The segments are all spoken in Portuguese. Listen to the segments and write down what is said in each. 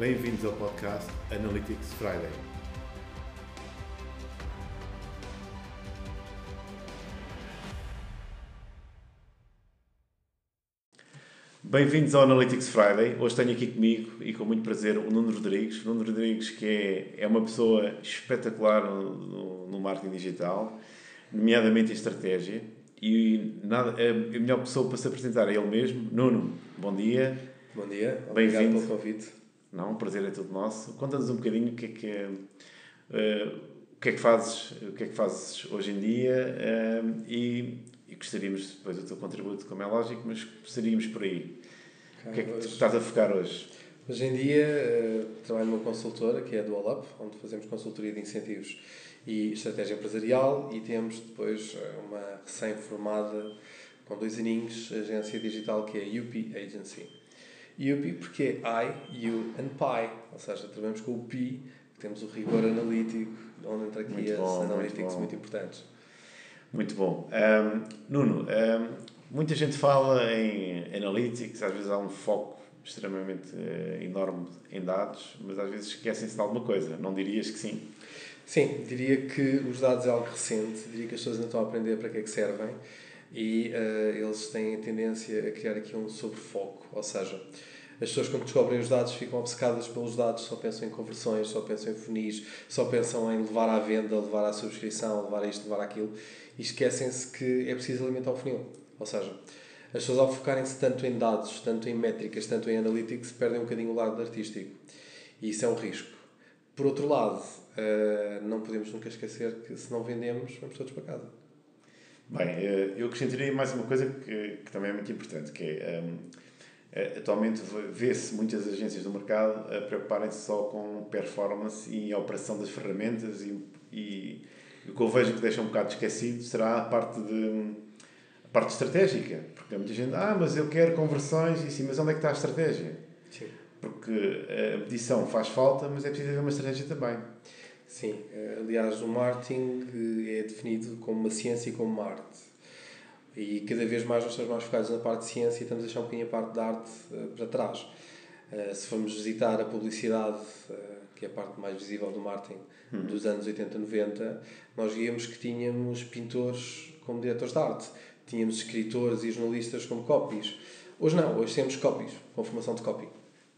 Bem-vindos ao podcast Analytics Friday. Bem-vindos ao Analytics Friday. Hoje tenho aqui comigo e com muito prazer o Nuno Rodrigues. O Nuno Rodrigues, que é, é uma pessoa espetacular no, no, no marketing digital, nomeadamente em estratégia. E nada, a melhor pessoa para se apresentar é ele mesmo. Nuno, bom dia. Bom dia, obrigado pelo convite. Não, o prazer é todo nosso. Conta-nos um bocadinho o que é que é, uh, o que é que fazes, o que é que fazes hoje em dia uh, e, e gostaríamos depois do teu contributo, como é lógico, mas gostaríamos por aí. Okay, o que é que hoje, estás a focar hoje? Hoje em dia uh, trabalho numa consultora que é a Dual Up, onde fazemos consultoria de incentivos e estratégia empresarial e temos depois uma recém-formada com dois aninhos agência digital que é a UP Agency. UP porque é I, U and Pi, ou seja, trabalhamos com o Pi, temos o rigor analítico, onde entra aqui muito as bom, analytics muito, muito, importantes. Muito bom. Um, Nuno, um, muita gente fala em analytics, às vezes há um foco extremamente uh, enorme em dados, mas às vezes esquecem-se de alguma coisa. Não dirias que sim? Sim, diria que os dados é algo recente, diria que as pessoas ainda estão a aprender para que é que servem e uh, eles têm a tendência a criar aqui um sobrefoco, ou seja, as pessoas quando descobrem os dados ficam obcecadas pelos dados, só pensam em conversões, só pensam em funis, só pensam em levar à venda, levar à subscrição, levar a isto, levar aquilo e esquecem-se que é preciso alimentar o funil. Ou seja, as pessoas ao focarem-se tanto em dados, tanto em métricas, tanto em analytics, perdem um bocadinho o lado artístico. E isso é um risco. Por outro lado, uh, não podemos nunca esquecer que se não vendemos, vamos todos para casa. Bem, eh, eu acrescentaria mais uma coisa que, que também é muito importante, que é, um, eh, atualmente vê-se muitas agências do mercado a preocuparem-se só com performance e a operação das ferramentas e, e, e o que eu vejo que deixa um bocado esquecido será a parte de parte estratégica, porque muita gente, ah, mas eu quero conversões e sim, mas onde é que está a estratégia? Sim. Porque a medição faz falta, mas é preciso haver uma estratégia também. Sim, eh, aliás, o marketing eh, é definido como uma ciência e como uma arte. E cada vez mais nós estamos mais focados na parte de ciência e estamos a deixar um bocadinho a parte da arte eh, para trás. Se formos visitar a publicidade, que é a parte mais visível do marketing uhum. dos anos 80, 90, nós víamos que tínhamos pintores como diretores de arte, tínhamos escritores e jornalistas como copies. Hoje não, hoje temos copies, com formação de copy.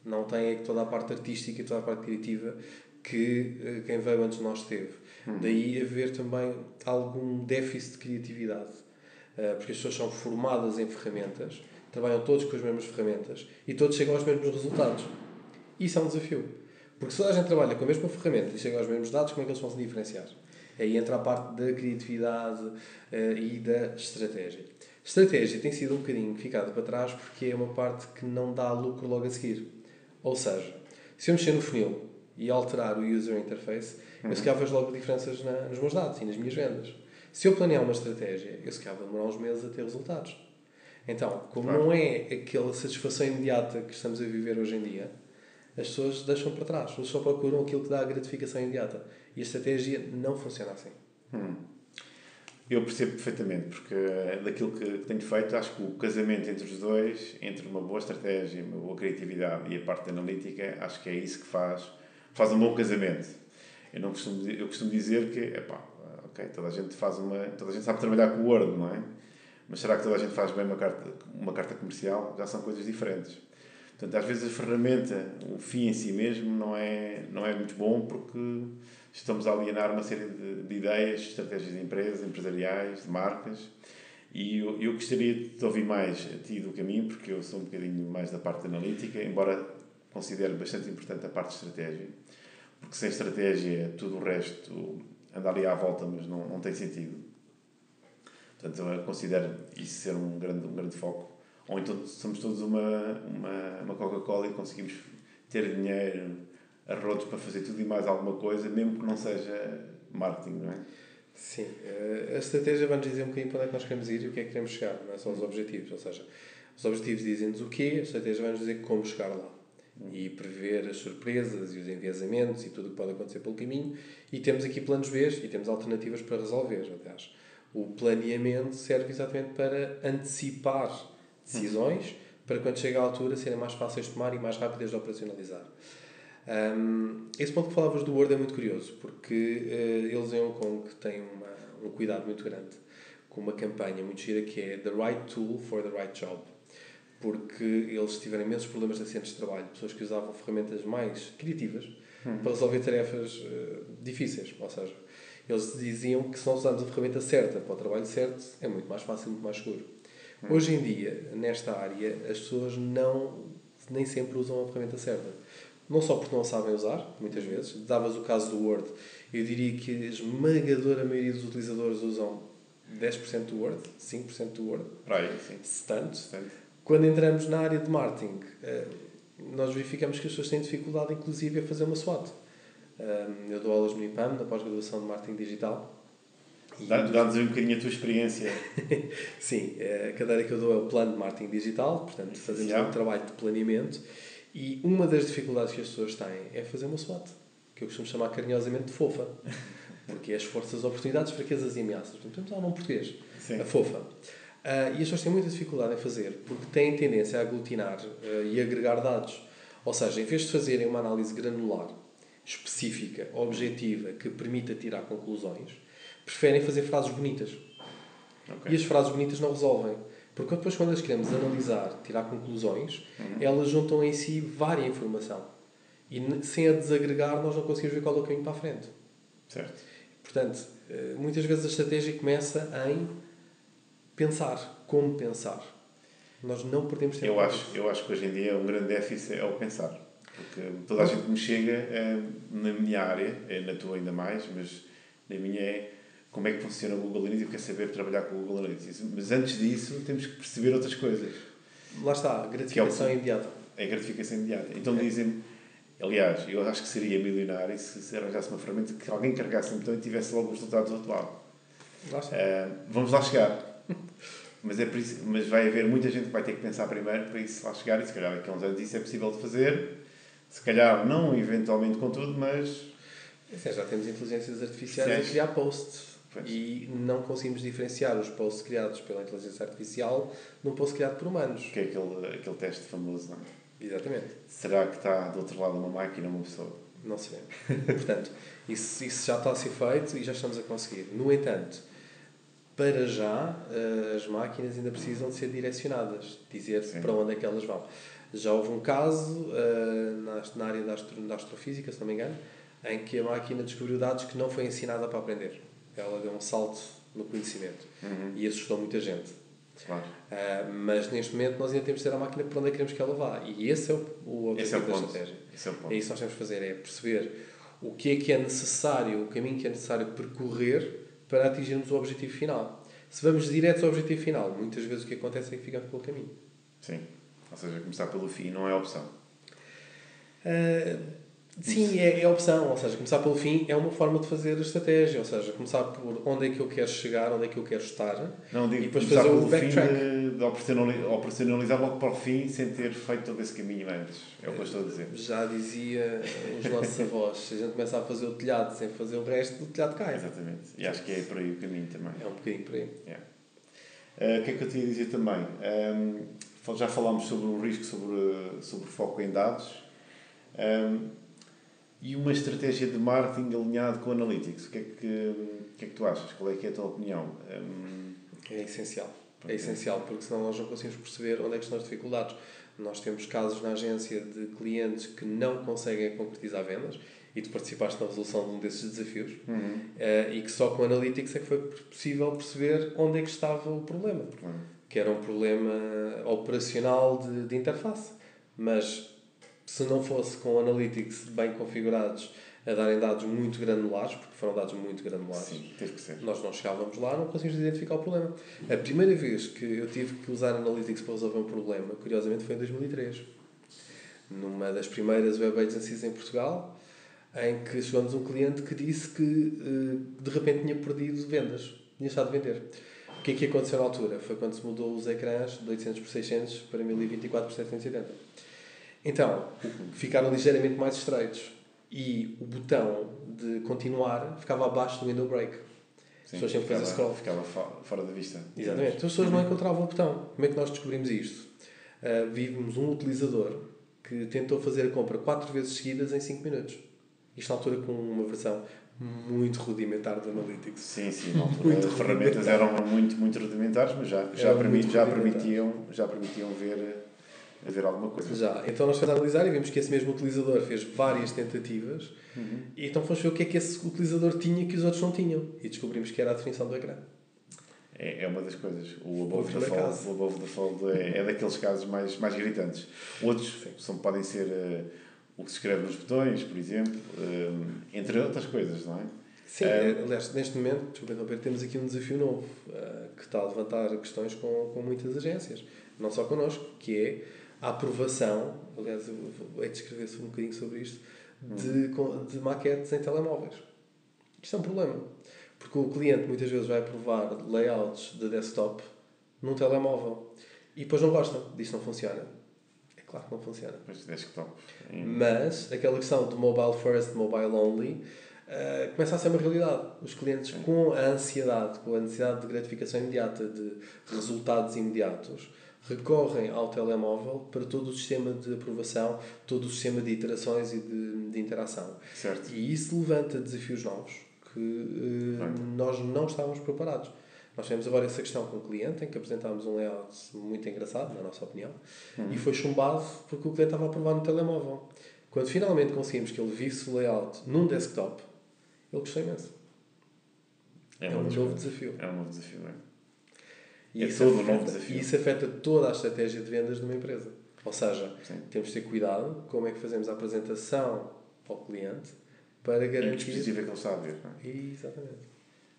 Não tem toda a parte artística e toda a parte criativa que uh, quem veio antes de nós teve. Uhum. Daí haver também algum déficit de criatividade. Uh, porque as pessoas são formadas em ferramentas, trabalham todos com as mesmas ferramentas e todos chegam aos mesmos resultados. Isso é um desafio. Porque se toda a gente trabalha com a mesma ferramenta e chega aos mesmos dados, como é que eles vão se diferenciar? Aí entra a parte da criatividade uh, e da estratégia. Estratégia tem sido um bocadinho ficada para trás porque é uma parte que não dá lucro logo a seguir. Ou seja, se eu mexer no funil e alterar o user interface, uhum. eu se calhar vejo logo diferenças na, nos meus dados e nas minhas vendas. Se eu planear uma estratégia, eu se calhar vou demorar uns meses a ter resultados. Então, como claro. não é aquela satisfação imediata que estamos a viver hoje em dia, as pessoas deixam para trás, só procuram aquilo que dá a gratificação imediata. E a estratégia não funciona assim. Hum. Eu percebo perfeitamente, porque daquilo que tenho feito, acho que o casamento entre os dois, entre uma boa estratégia, uma boa criatividade e a parte analítica, acho que é isso que faz faz um bom casamento. Eu, não costumo, eu costumo dizer que, epá, ok, toda a gente faz uma, toda a gente sabe trabalhar com o Word, não é? Mas será que toda a gente faz bem uma carta, uma carta comercial? Já são coisas diferentes. Portanto, às vezes a ferramenta, o fim em si mesmo, não é, não é muito bom porque estamos a alienar uma série de, de ideias, estratégias de empresas, empresariais, de marcas. E eu, eu gostaria de ouvir mais a ti do caminho, porque eu sou um bocadinho mais da parte analítica, embora considero bastante importante a parte de estratégia porque sem estratégia tudo o resto anda ali à volta, mas não, não tem sentido. Portanto, eu considero isso ser um grande, um grande foco. Ou então somos todos uma, uma, uma Coca-Cola e conseguimos ter dinheiro a rodos para fazer tudo e mais alguma coisa, mesmo que não seja marketing, não é? Sim, eh, a estratégia vai-nos dizer um bocadinho para onde é que nós queremos ir e o que é que queremos chegar, não é só os objetivos. Ou seja, os objetivos dizem-nos o quê, a estratégia vai-nos dizer como chegar lá e prever as surpresas e os enviesamentos e tudo o que pode acontecer pelo caminho. E temos aqui planos B e temos alternativas para resolver. Aliás, o planeamento serve exatamente para antecipar decisões para quando chega à altura serem mais fáceis de tomar e mais rápidas de operacionalizar. Um, esse ponto que falavas do Word é muito curioso, porque uh, eles em Hong Kong têm uma, um cuidado muito grande com uma campanha muito gira que é The Right Tool for the Right Job. Porque eles tiveram imensos problemas de acidentes de trabalho, pessoas que usavam ferramentas mais criativas hum. para resolver tarefas uh, difíceis. Ou seja, eles diziam que se nós usarmos a ferramenta certa para o trabalho certo, é muito mais fácil, muito mais seguro. Hum. Hoje em dia, nesta área, as pessoas não nem sempre usam a ferramenta certa. Não só porque não sabem usar, muitas vezes. Davas o caso do Word. Eu diria que a esmagadora maioria dos utilizadores usam 10% do Word, 5% do Word. Para aí, sim. Tanto. Tanto. Quando entramos na área de marketing, eh, nós verificamos que as pessoas têm dificuldade, inclusive, a fazer uma SWOT. Eh, eu dou aulas no IPAM, na pós-graduação de marketing digital. Dá-nos um bocadinho a tua experiência. Sim, eh, a cadeira que eu dou é o plano de marketing digital, portanto, fazemos um trabalho de planeamento. E uma das dificuldades que as pessoas têm é fazer uma SWOT, que eu costumo chamar carinhosamente de fofa. Porque é as forças, oportunidades, fraquezas e ameaças. Portanto, temos um nome português. Sim. A fofa. Uh, e as pessoas têm muita dificuldade em fazer, porque têm tendência a aglutinar uh, e agregar dados. Ou seja, em vez de fazerem uma análise granular, específica, objetiva, que permita tirar conclusões, preferem fazer frases bonitas. Okay. E as frases bonitas não resolvem. Porque depois, quando as queremos analisar, tirar conclusões, uhum. elas juntam em si várias informação. E sem a desagregar, nós não conseguimos ver qual é o caminho para a frente. Certo. Portanto, eh, muitas vezes a estratégia começa em pensar, como pensar. Nós não podemos ter eu acho Eu acho que hoje em dia um grande déficit é o pensar. Porque toda a gente me chega é, na minha área, é na tua ainda mais, mas na minha é como é que funciona o Google Analytics, eu quero saber trabalhar com o Google Analytics. Mas antes disso temos que perceber outras coisas. Lá está, gratificação é imediata. É gratificação imediata. Então é. dizem Aliás, eu acho que seria milionário se, se arranjasse uma ferramenta que alguém carregasse então e tivesse logo os resultados do atual. Uh, vamos lá chegar. mas, é mas vai haver muita gente que vai ter que pensar primeiro para isso lá chegar e se calhar daqui a uns anos isso é possível de fazer. Se calhar não eventualmente com tudo, mas. É, já temos inteligências artificiais a criar posts. Pois. E não conseguimos diferenciar os posts criados pela inteligência artificial num post criado por humanos. Que é aquele, aquele teste famoso, não é? Exatamente. Será que está do outro lado uma máquina ou uma pessoa? Não sabemos. Portanto, isso, isso já está a ser feito e já estamos a conseguir. No entanto, para já, eh, as máquinas ainda precisam de ser direcionadas, dizer Sim. para onde é que elas vão. Já houve um caso eh, na área da, astro, da astrofísica, se não me engano, em que a máquina descobriu dados que não foi ensinada para aprender. Ela deu um salto no conhecimento uhum. e assustou muita gente. Claro. Uh, mas neste momento nós ainda temos de ter a máquina para onde é que queremos que ela vá. E esse é o, o objetivo é o da estratégia. Esse é, o ponto. é isso que nós temos de fazer, é perceber o que é que é necessário, o caminho que é necessário percorrer para atingirmos o objetivo final. Se vamos direto ao objetivo final, muitas vezes o que acontece é que ficamos pelo caminho. Sim. Ou seja, começar pelo fim não é opção. Uh, Sim, é, é a opção, ou seja, começar pelo fim é uma forma de fazer a estratégia, ou seja, começar por onde é que eu quero chegar, onde é que eu quero estar não, digo, e depois fazer o backtrack. De, de operacionalizar logo para o fim sem ter feito todo esse caminho antes, é o que eu estou a dizer. Já dizia os nossos avós, se a gente começar a fazer o telhado sem fazer o resto, o telhado cai. Exatamente, e acho que é por aí o caminho também. É um bocadinho por aí. Yeah. Uh, o que é que eu tinha a dizer também? Um, já falámos sobre o risco, sobre, sobre foco em dados. Um, e uma estratégia de marketing alinhado com analytics. O que é que, o que, é que tu achas? Qual é que é a tua opinião? Um... É essencial. É essencial, porque senão nós não conseguimos perceber onde é que estão as dificuldades. Nós temos casos na agência de clientes que não conseguem concretizar vendas e tu participaste na resolução de um desses desafios uhum. uh, e que só com Analytics é que foi possível perceber onde é que estava o problema. Uhum. Que era um problema operacional de, de interface. Mas se não fosse com analytics bem configurados a darem dados muito granulares, porque foram dados muito granulares, Sim, teve que ser. nós não chegávamos lá, não conseguimos identificar o problema. A primeira vez que eu tive que usar analytics para resolver um problema, curiosamente, foi em 2003. Numa das primeiras web agencies em Portugal, em que chegou-nos um cliente que disse que eh, de repente tinha perdido vendas, tinha estado a vender. O que é que aconteceu na altura? Foi quando se mudou os ecrãs de 800 por 600 para 1024 por 780 então, ficaram ligeiramente mais estreitos e o botão de continuar ficava abaixo do window break. Sim, as pessoas sempre ficava, scroll. Ficava fora da vista. Exatamente. Então as pessoas não encontravam o botão. Como é que nós descobrimos isto? Uh, vimos um utilizador que tentou fazer a compra 4 vezes seguidas em 5 minutos. Isto na altura com uma versão muito rudimentar do Analytics. Sim, sim, na altura as ferramentas eram muito, muito rudimentares, mas já, já, permit, já, permitiam, já permitiam ver, ver alguma coisa. Já, então nós fomos analisar e vimos que esse mesmo utilizador fez várias tentativas uhum. e então fomos ver o que é que esse utilizador tinha que os outros não tinham e descobrimos que era a definição do ecrã. É, é uma das coisas. O above, the fold, o above the fold é, é daqueles casos mais, mais gritantes. Outros são, podem ser uh, o que se escreve nos botões, por exemplo, uh, entre outras coisas, não é? Sim, uh, aliás, neste momento, desculpa temos aqui um desafio novo que está a levantar questões com, com muitas agências, não só connosco, que é a aprovação, aliás, eu vou descrever um bocadinho sobre isto, de, hum. de maquetes em telemóveis. Isto é um problema. Porque o cliente muitas vezes vai provar layouts de desktop num telemóvel e depois não gosta, diz que não funciona. É claro que não funciona. Mas desktop. Mas aquela questão de mobile first, mobile only, uh, começa a ser uma realidade. Os clientes, com a ansiedade, com a necessidade de gratificação imediata, de resultados imediatos, recorrem ao telemóvel para todo o sistema de aprovação, todo o sistema de iterações e de, de interação. Certo. E isso levanta desafios novos que uh, nós não estávamos preparados. Nós tivemos agora essa questão com o cliente, em que apresentámos um layout muito engraçado, na nossa opinião, uhum. e foi chumbado porque o cliente estava a provar no telemóvel. Quando finalmente conseguimos que ele visse o layout num desktop, ele gostou imenso. É, é um novo desafio. É um novo desafio, é? E é isso todo afeta, um novo desafio. E isso afeta toda a estratégia de vendas de uma empresa. Ou seja, Sim. temos de ter cuidado como é que fazemos a apresentação ao cliente para garantir. É o dispositivo é que ele está a ver, não é? Exatamente.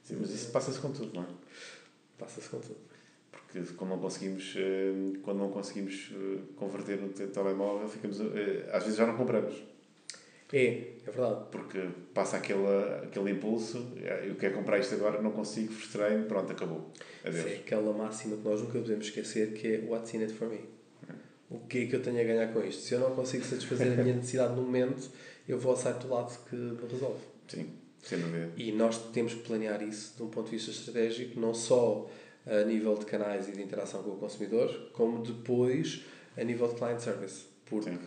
Sim, mas isso passa-se com tudo, não é? Passa-se com tudo. Porque quando não conseguimos, eh, quando não conseguimos eh, converter no telemóvel, ficamos, eh, às vezes já não compramos. É, é verdade. Porque passa aquele, aquele impulso, eu quero comprar isto agora, não consigo, frustrei-me, pronto, acabou. Adeus. É aquela máxima que nós nunca podemos esquecer que é what's in it for me. É. O que é que eu tenho a ganhar com isto? Se eu não consigo satisfazer a minha necessidade no momento, eu vou ao site do lado que me resolve. Sim, sem dúvida. E nós temos que planear isso de um ponto de vista estratégico, não só a nível de canais e de interação com o consumidor, como depois a nível de client service. Porque Sim.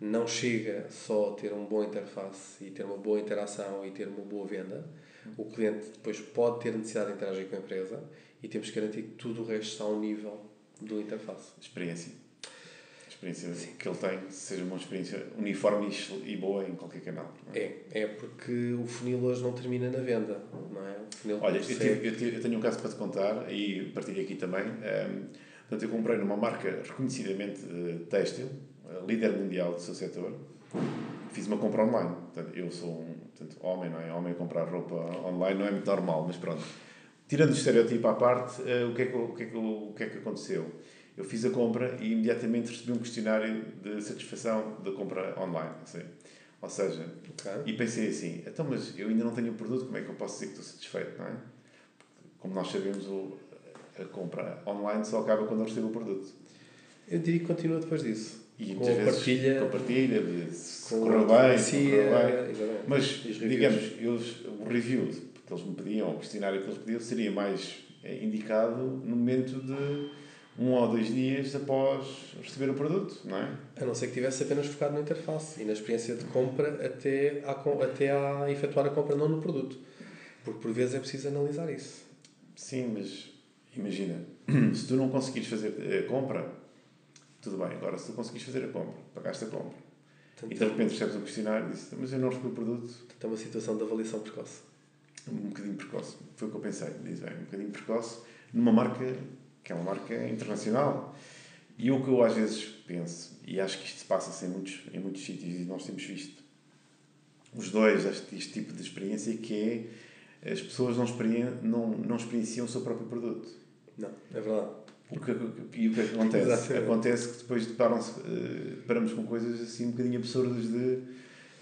Não chega só a ter uma boa interface e ter uma boa interação e ter uma boa venda. O cliente depois pode ter necessidade de interagir com a empresa e temos que garantir que tudo o resto está ao nível do interface. Experiência experiência Sim. que ele tem seja uma experiência uniforme e boa em qualquer canal. É? é? É, porque o funil hoje não termina na venda, não é? O funil Olha, eu, tive, eu, tive, eu, tenho um caso para te contar e partilho aqui também. Um, portanto, eu comprei numa marca reconhecidamente têxtil, uh, líder mundial do seu setor. Fiz uma compra online. Portanto, eu sou um portanto, homem, não é? Homem a comprar roupa online não é muito normal, mas pronto. Tirando o estereotipo à parte, uh, o, que é que, o, que é que, o que é que aconteceu? eu fiz a compra e imediatamente recebi um questionário de satisfação da compra online. Assim. Ou seja, okay. e pensei assim, então, mas eu ainda não tenho o produto, como é que eu posso dizer que estou satisfeito, não é? Como nós sabemos, o, a compra online só acaba quando eu recebo o produto. Eu diria que continua depois disso. E com a partilha, com partilha, se correu bem, se correu bem. Mas, digamos, eles, o review que eles me pediam, o questionário que eles pediam, seria mais eh, indicado no momento de um ou dois dias após receber o produto, não é? A não ser que tivesse apenas focado na interface e na experiência de compra até a, até a efetuar a compra, não no produto. Porque por vezes é preciso analisar isso. Sim, mas imagina, se tu não conseguires fazer a compra, tudo bem. Agora, se tu conseguires fazer a compra, pagaste a compra, Tanto e de repente recebes um questionário e dizes, mas eu não recebi o produto. Então, uma situação de avaliação precoce. Um bocadinho precoce. Foi o que eu pensei. Diz bem, um bocadinho precoce numa marca que é uma marca internacional. E o que eu às vezes penso, e acho que isto se passa em muitos, em muitos sítios, e nós temos visto os dois, este, este tipo de experiência, que é as pessoas não, experien, não, não experienciam o seu próprio produto. Não, é verdade. O que, e o que acontece? acontece que depois deparam-se, uh, deparamos com coisas assim um bocadinho absurdas de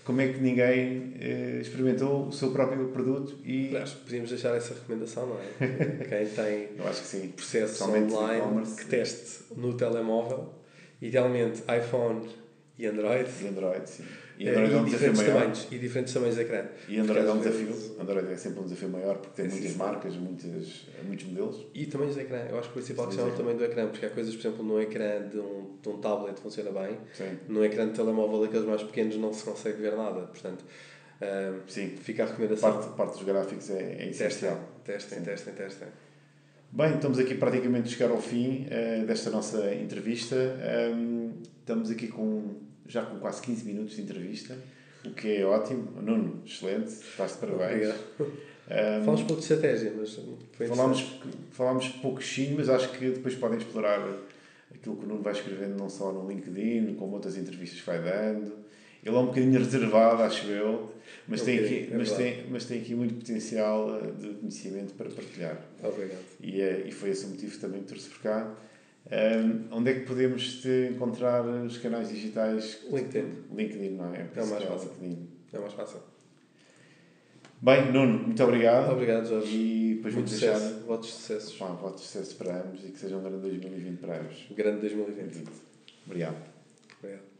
como é que ninguém eh, experimentou o seu próprio produto e... Acho que podíamos deixar essa recomendação, não é? Quem tem Eu acho que sim. processos online que teste no telemóvel, idealmente iPhone e Android. E Android, sim. E Android é um desafio diferentes maior. tamanhos. E diferentes tamanhos de ecrã. E Android é um desafio. vezes- Android é sempre um desafio maior porque tem É, muitas sim. marcas, muitas, muitos modelos. E tamanhos de ecrã. Eu acho que a principal questão é o tamanho do ecrã, porque há coisas, por exemplo, no ecrã de um, de um tablet funciona bem, Sim. no ecrã de telemóvel daqueles mais pequenos não se consegue ver nada. Portanto, Sim. fica a recomendação. Parte, parte dos gráficos é, é Testem, essencial. testem, Sim. testem, testem. Bem, estamos aqui praticamente a chegar ao fim eh, desta nossa entrevista. Ahm, estamos aqui com, já com quase 15 minutos de entrevista, o que é ótimo. Nuno, excelente, estás de parabéns. Falamos pouco de estratégia, mas foi falámos, falámos pouquinho, mas acho que depois podem explorar aquilo que o Nuno vai escrevendo, não só no LinkedIn, como outras entrevistas que vai dando. Ele é um bocadinho reservado, acho eu, mas, É um tem, aqui, é mas, verdade. tem, mas tem aqui muito potencial eh, de conhecimento para partilhar. Obrigado. E, é, e foi esse o motivo também que trouxe por cá. Ahm, onde é que podemos te encontrar nos canais digitais? LinkedIn. LinkedIn, não é? É o mais É fácil. LinkedIn. É mais fácil. Bem, Nuno, muito obrigado. Obrigado, Jorge. E depois Muito vamos deixar sucesso. Votos de sucessos. pá, votos de sucesso para ambos e que seja um grande 2020 para ambos. Grande 2020. Obrigado. Obrigado.